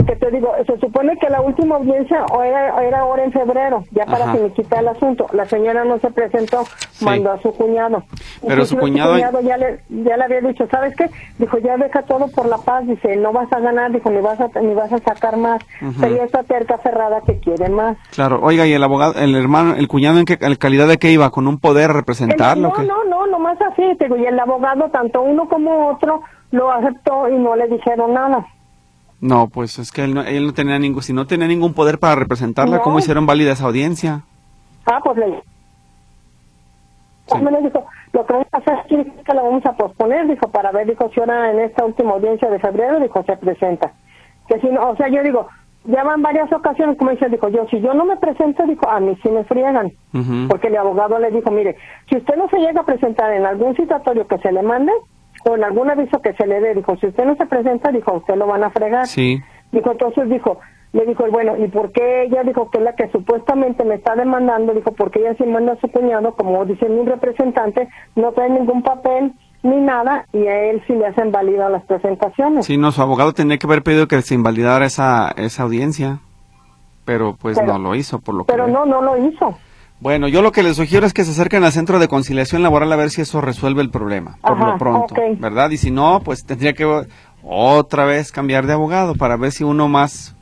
Speaker 6: Porque te digo, se supone que la última audiencia era, era ahora en febrero, ya para que me quita el asunto. La señora no se presentó, mandó a su cuñado.
Speaker 1: Pero su cuñado...
Speaker 6: ya, le, ya le había dicho, ¿sabes qué? Dijo, ya deja todo por la paz, dice, no vas a ganar, dijo, ni vas a, ni vas a sacar más. Sería esta terca cerrada que quiere más.
Speaker 1: Claro, oiga, ¿y el abogado, el hermano, el cuñado en qué calidad de qué iba? ¿Con un poder representarlo?
Speaker 6: no, no, no, nomás así, digo, y el abogado, tanto uno como otro, lo aceptó y no le dijeron nada.
Speaker 1: No, pues es que él no, él no tenía ningún, si no tenía ningún poder para representarla, ¿cómo hicieron válida esa audiencia?
Speaker 6: Ah, pues le... Me dijo, lo que vamos a hacer es que la vamos a posponer, dijo, para ver, dijo, si ahora en esta última audiencia de febrero, dijo, se presenta. Que si no, o sea, yo digo, ya van varias ocasiones, como dice, dijo, yo, si yo no me presento, dijo, a mí sí me friegan. Porque el abogado le dijo, mire, si usted no se llega a presentar en algún citatorio que se le mande, con algún aviso que se le dé, dijo, si usted no se presenta, dijo, usted lo van a fregar.
Speaker 1: Sí.
Speaker 6: Dijo, entonces dijo, le dijo, bueno, ¿y por qué ella dijo que es la que supuestamente me está demandando? Dijo, porque ella sí manda a su cuñado, como dice mi representante, no trae ningún papel, ni nada y a él sí le hacen válido las presentaciones.
Speaker 1: Sí, no, su abogado tendría que haber pedido que se invalidara esa, esa audiencia, pero pues no lo hizo, por lo
Speaker 6: que... Pero no, no lo hizo.
Speaker 1: Bueno, yo lo que les sugiero es que se acerquen al centro de conciliación laboral a ver si eso resuelve el problema, por lo pronto, ¿verdad? Y si no, pues tendría que otra vez cambiar de abogado para ver si uno más,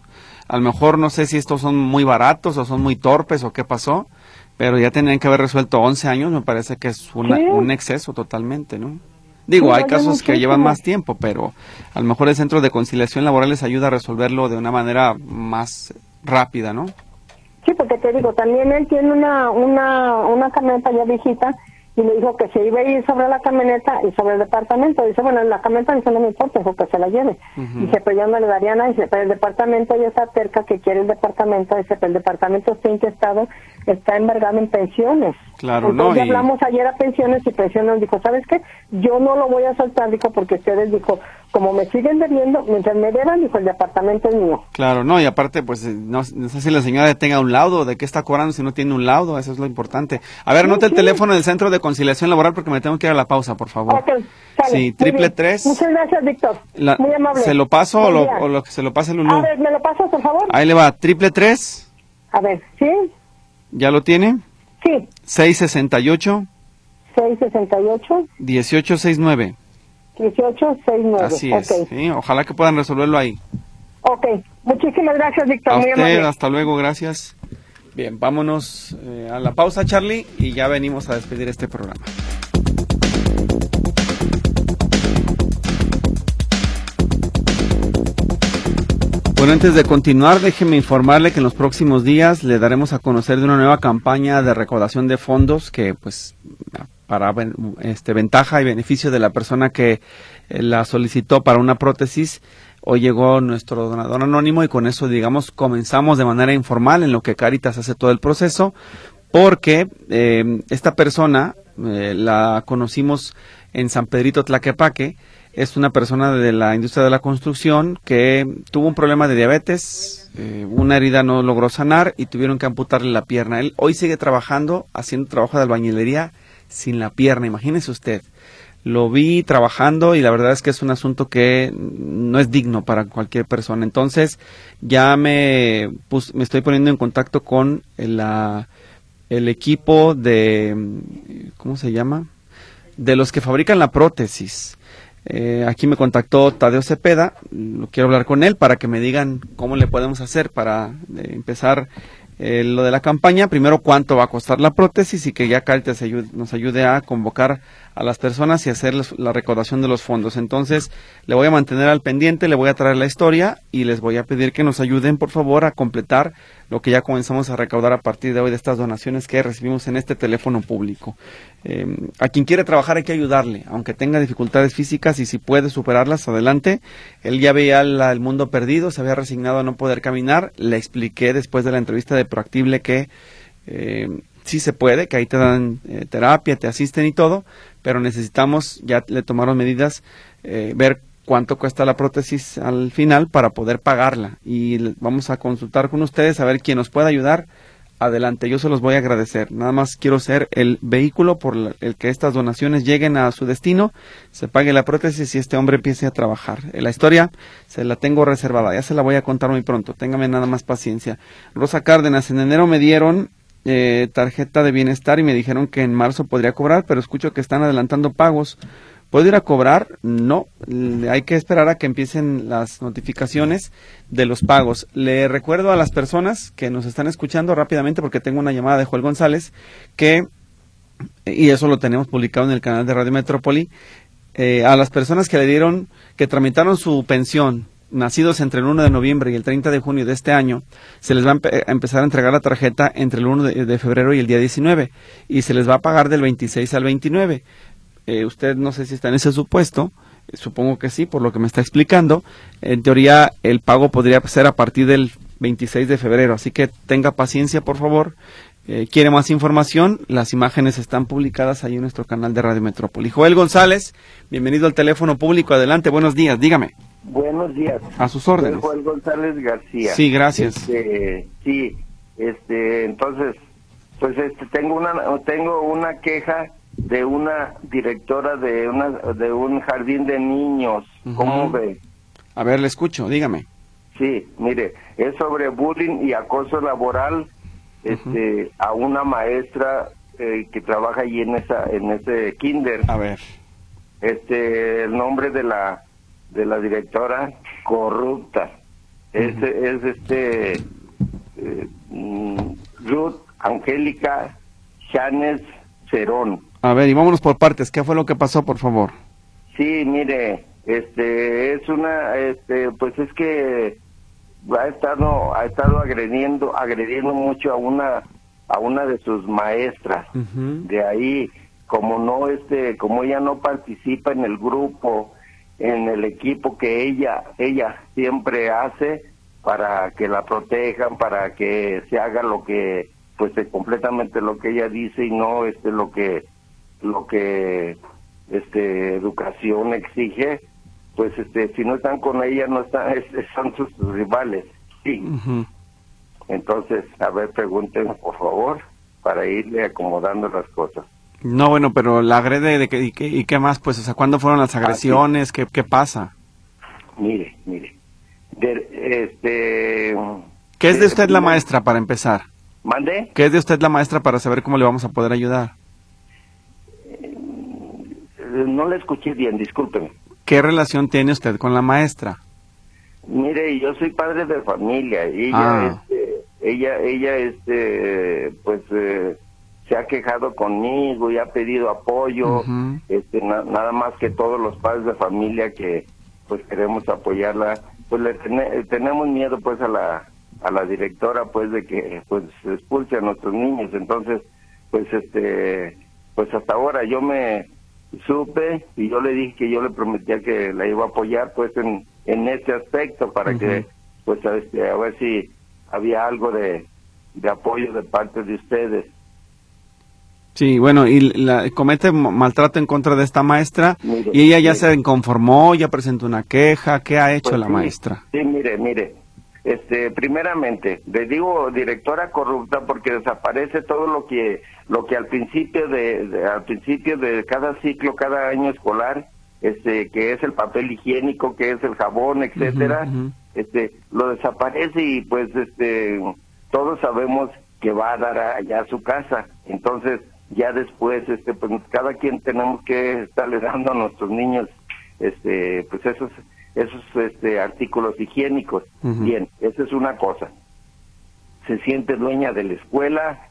Speaker 1: a lo mejor no sé si estos son muy baratos o son muy torpes o qué pasó, pero ya tendrían que haber resuelto 11 años, me parece que es un exceso totalmente, ¿no? Digo, hay casos que llevan más tiempo, pero a lo mejor el centro de conciliación laboral les ayuda a resolverlo de una manera más rápida, ¿no?
Speaker 6: Sí, porque te digo, también él tiene una, una, una camioneta ya viejita y le dijo que se iba a ir sobre la camioneta y sobre el departamento. Dice, bueno, la camioneta dice, no me importa, dijo que se la lleve. Dice, pero yo no le daría nada. Dice, pero el departamento ya está cerca, que quiere el departamento. Dice, pero el departamento está intestado, está embargado en pensiones.
Speaker 1: Claro,
Speaker 6: Entonces,
Speaker 1: no.
Speaker 6: hablamos ayer a pensiones y pensiones dijo, ¿sabes qué? Yo no lo voy a soltar, dijo, porque ustedes, dijo, como me siguen debiendo, mientras me deban, dijo, el departamento es mío.
Speaker 1: Claro, no, y aparte, pues, eh, no, sé si la señora tenga un laudo, de qué está cobrando si no tiene un laudo, eso es lo importante. A ver, anote el teléfono del Centro de Conciliación Laboral porque me tengo que ir a la pausa, por favor.
Speaker 6: Ok,
Speaker 1: Sí, triple tres.
Speaker 6: Muchas gracias, Víctor. Muy amable.
Speaker 1: ¿Se lo paso o lo, o lo, que se lo pase Lulú?
Speaker 6: A ver, ¿me lo pasas, por favor?
Speaker 1: Ahí le va, triple tres.
Speaker 6: A ver, ¿sí?
Speaker 1: ¿Ya lo tiene?
Speaker 6: Sí.
Speaker 1: 668.
Speaker 6: 668.
Speaker 1: 1869.
Speaker 6: 1869.
Speaker 1: Así es. Sí, ojalá que puedan resolverlo ahí.
Speaker 6: Ok. Muchísimas gracias, Víctor.
Speaker 1: A usted, hasta luego, gracias. Bien, vámonos eh, a la pausa, Charlie, y ya venimos a despedir este programa. Antes de continuar, déjeme informarle que en los próximos días le daremos a conocer de una nueva campaña de recaudación de fondos que, pues, para este, ventaja y beneficio de la persona que eh, la solicitó para una prótesis, hoy llegó nuestro donador anónimo y con eso, digamos, comenzamos de manera informal en lo que Caritas hace todo el proceso, porque eh, esta persona eh, la conocimos en San Pedrito Tlaquepaque, es una persona de la industria de la construcción que tuvo un problema de diabetes, eh, una herida no logró sanar y tuvieron que amputarle la pierna. Él hoy sigue trabajando, haciendo trabajo de albañilería sin la pierna, imagínese usted. Lo vi trabajando y la verdad es que es un asunto que no es digno para cualquier persona. Entonces ya me, me estoy poniendo en contacto con el equipo de, ¿cómo se llama? De los que fabrican la prótesis eh, aquí me contactó Tadeo Cepeda, quiero hablar con él para que me digan cómo le podemos hacer para eh, empezar eh, lo de la campaña. Primero, cuánto va a costar la prótesis y que ya Caritas nos ayude a convocar a las personas y hacer la recaudación de los fondos. Entonces, le voy a mantener al pendiente, le voy a traer la historia y les voy a pedir que nos ayuden, por favor, a completar lo que ya comenzamos a recaudar a partir de hoy de estas donaciones que recibimos en este teléfono público. Em, a quien quiere trabajar hay que ayudarle, aunque tenga dificultades físicas y si puede superarlas, adelante. Él ya veía el mundo perdido, se había resignado a no poder caminar. Le expliqué después de la entrevista de Proactible que eh, sí se puede, que ahí te dan eh, terapia, te asisten y todo, pero necesitamos, ya le tomaron medidas, eh, ver cuánto cuesta la prótesis al final para poder pagarla. Y vamos a consultar con ustedes a ver quién nos puede ayudar. Adelante, yo se los voy a agradecer. Nada más quiero ser el vehículo por el que estas donaciones lleguen a su destino, se pague la prótesis y este hombre empiece a trabajar. Eh, la historia se la tengo reservada, ya se la voy a contar muy pronto. Téngame nada más paciencia. Rosa Cárdenas, en enero me dieron eh, tarjeta de bienestar y me dijeron que en marzo podría cobrar, pero escucho que están adelantando pagos. ¿Puedo ir a cobrar? No, hay que esperar a que empiecen las notificaciones de los pagos. Le recuerdo a las personas que nos están escuchando rápidamente, porque tengo una llamada de Joel González, que, y eso lo tenemos publicado en el canal de Radio Metrópoli, eh, a las personas que le dieron, que tramitaron su pensión nacidos entre el 1 de noviembre y el 30 de junio de este año, se les va a, empezar a entregar la tarjeta entre el 1 de, febrero y el día 19 y se les va a pagar del 26 al 29. Eh, usted no sé si está en ese supuesto, eh, supongo que sí, por lo que me está explicando. En teoría, el pago podría ser a partir del 26 de febrero, así que tenga paciencia, por favor. Eh, quiere más información, las imágenes están publicadas ahí en nuestro canal de Radio Metrópoli. Joel González, bienvenido al teléfono público. Adelante, buenos días, dígame.
Speaker 7: Buenos días.
Speaker 1: A sus órdenes.
Speaker 7: Soy Juan González García.
Speaker 1: Sí, gracias.
Speaker 7: Este, sí, este, entonces, pues este, tengo una, tengo una queja de una directora de una de un jardín de niños. ¿Cómo ve?
Speaker 1: A ver, le escucho, dígame.
Speaker 7: Sí, mire, es sobre bullying y acoso laboral este, a una maestra eh, que trabaja allí en esa en ese kinder.
Speaker 1: A ver.
Speaker 7: Este, el nombre de la de la directora corrupta es, es este eh, mm, Ruth Angélica Chanes Cerón.
Speaker 1: A ver, y vámonos por partes. ¿Qué fue lo que pasó, por favor?
Speaker 7: Sí, mire, este es una, este, pues es que ha estado, ha estado agrediendo, agrediendo mucho a una, a una de sus maestras. De ahí, como no, este, como ella no participa en el grupo, en el equipo que ella, ella siempre hace para que la protejan, para que se haga lo que, pues completamente lo que ella dice y no este lo que, lo que, este, educación exige pues este si no están con ella no están son sus rivales sí. Entonces a ver pregunten por favor para irle acomodando las cosas.
Speaker 1: No bueno pero la agrede de que y, qué, y qué más pues o sea cuándo fueron las agresiones qué qué pasa
Speaker 7: mire mire. Este
Speaker 1: qué es de usted la maestra para empezar
Speaker 7: mande
Speaker 1: qué es de usted la maestra para saber cómo le vamos a poder ayudar
Speaker 7: no le escuché bien discúlpeme
Speaker 1: ¿Qué relación tiene usted con la maestra?
Speaker 7: Mire, yo soy padre de familia ella, ah. este, ella, ella, este, pues, eh, se ha quejado conmigo y ha pedido apoyo, este, nada más que todos los padres de familia que, pues, queremos apoyarla, pues, le tenemos miedo, pues, a la, a la directora, pues, de que, pues, expulse a nuestros niños, entonces, pues, este, pues, hasta ahora yo me supe y yo le dije que yo le prometía que la iba a apoyar pues en, en este aspecto para que pues este, a ver si había algo de, de apoyo de parte de ustedes.
Speaker 1: Sí, bueno, y la, comete maltrato en contra de esta maestra y ella ya se inconformó, ya presentó una queja, ¿qué ha hecho
Speaker 7: pues
Speaker 1: la maestra?
Speaker 7: Sí, mire, mire, este, primeramente, le digo directora corrupta porque desaparece todo lo que, lo que al principio de, al principio de cada ciclo, cada año escolar, este, que es el papel higiénico, que es el jabón, etcétera, este, lo desaparece y pues, este, todos sabemos que va a dar allá a su casa. Entonces, ya después, este, pues cada quien tenemos que estarle dando a nuestros niños, este, pues esos esos este, artículos higiénicos. Bien, esa es una cosa. Se siente dueña de la escuela,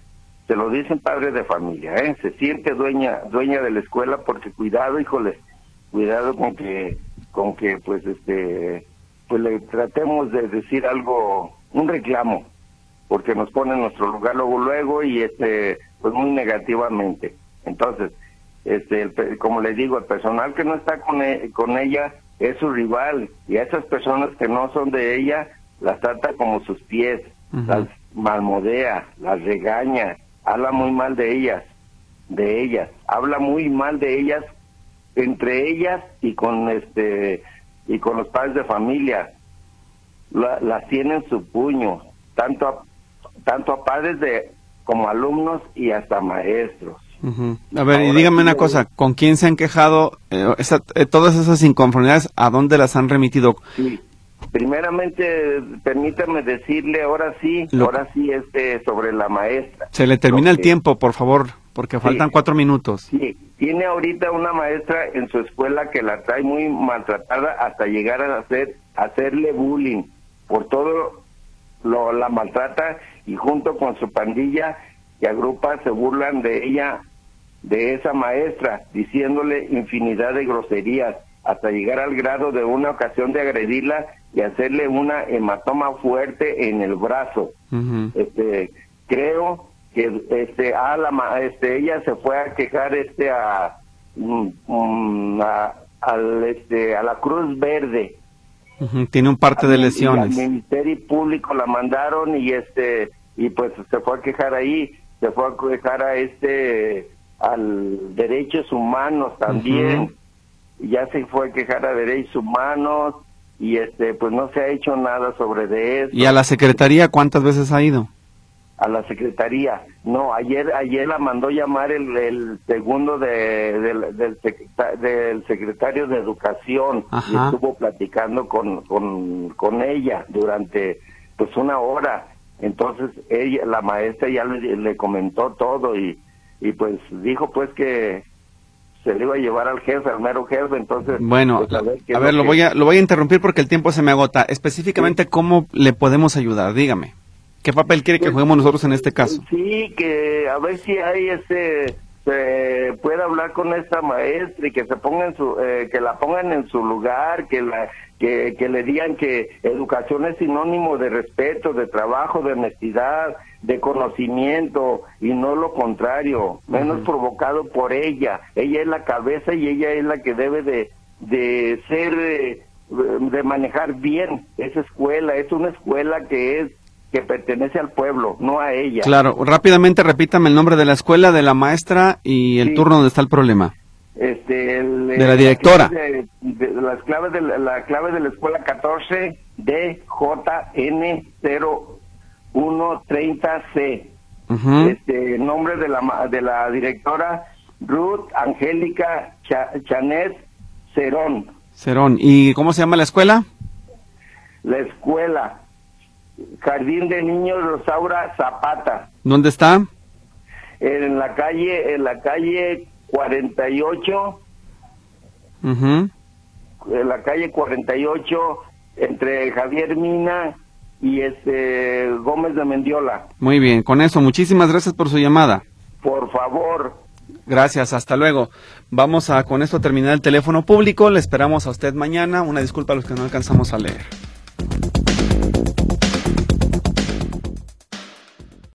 Speaker 7: se lo dicen padres de familia, ¿eh? se siente dueña dueña de la escuela porque cuidado, híjole, cuidado con que con que pues este pues le tratemos de decir algo, un reclamo, porque nos pone en nuestro lugar luego luego y este pues muy negativamente. Entonces, este como le digo, el personal que no está con, e, con ella es su rival y a esas personas que no son de ella las trata como sus pies, las malmodea, las regaña, habla muy mal de ellas, de ellas, habla muy mal de ellas entre ellas y con este y con los padres de familia. las tiene en su puño, tanto a, tanto a padres de como alumnos y hasta maestros.
Speaker 1: A ver, y dígame una cosa, ¿con quién se han quejado eh, eh, todas esas inconformidades? ¿A dónde las han remitido?
Speaker 7: Sí. Primeramente, permítame decirle ahora sí, ahora sí, este, sobre la maestra.
Speaker 1: Se le termina el tiempo, por favor, porque faltan cuatro minutos.
Speaker 7: Sí, tiene ahorita una maestra en su escuela que la trae muy maltratada hasta llegar a hacer, hacerle bullying. Por todo lo, la maltrata y junto con su pandilla y agrupa se burlan de ella de esa maestra, diciéndole infinidad de groserías, hasta llegar al grado de una ocasión de agredirla y hacerle una hematoma fuerte en el brazo. Este, creo que este, a la, este, ella se fue a quejar este a, mm, a, al, este, a la Cruz Verde.
Speaker 1: Tiene un parte de lesiones.
Speaker 7: al Ministerio Público la mandaron y este y pues se fue a quejar ahí, se fue a quejar a este al derechos humanos también, ya se fue a quejar a derechos humanos y este pues no se ha hecho nada sobre de eso.
Speaker 1: ¿Y a la secretaría cuántas veces ha ido?
Speaker 7: a la secretaría. No, ayer ayer la mandó llamar el, el segundo de, del, del, del, secretario de Educación y estuvo platicando con, con, con ella durante pues una hora. Entonces ella, la maestra ya le, le comentó todo y, y pues dijo pues que se le iba a llevar al jefe, al mero jefe, entonces...
Speaker 1: Bueno, pues, a ver, lo, voy a, lo voy a interrumpir porque el tiempo se me agota. Específicamente, ¿cómo le podemos ayudar? Dígame. ¿Qué papel quiere que pues, juguemos nosotros en este caso?
Speaker 7: Sí, que a ver si hay ese hablar con esta maestra y que se ponga en su eh, que la pongan en su lugar, que la que, que le digan que educación es sinónimo de respeto, de trabajo, de honestidad, de conocimiento y no lo contrario, menos provocado por ella. Ella es la cabeza y ella es la que debe de, de ser, eh, de manejar bien esa escuela. Es una escuela que es que pertenece al pueblo, no a ella.
Speaker 1: Claro, rápidamente repítame el nombre de la escuela, de la maestra y el turno donde está el problema.
Speaker 7: Este,
Speaker 1: de la directora.
Speaker 7: De, las claves de la, clave de la escuela 14 DJN0130C. Este nombre de la de la directora Ruth Angélica Chanet Cerón.
Speaker 1: Cerón. ¿Y cómo se llama la escuela?
Speaker 7: La escuela Jardín de Niños Rosaura Zapata.
Speaker 1: ¿Dónde está?
Speaker 7: En la calle, en la calle 48. En la calle 48 entre Javier Mina y este Gómez de Mendiola.
Speaker 1: Muy bien, con eso, muchísimas gracias por su llamada.
Speaker 7: Por favor.
Speaker 1: Gracias, hasta luego. Vamos a con esto terminar el teléfono público. Le esperamos a usted mañana. Una disculpa a los que no alcanzamos a leer.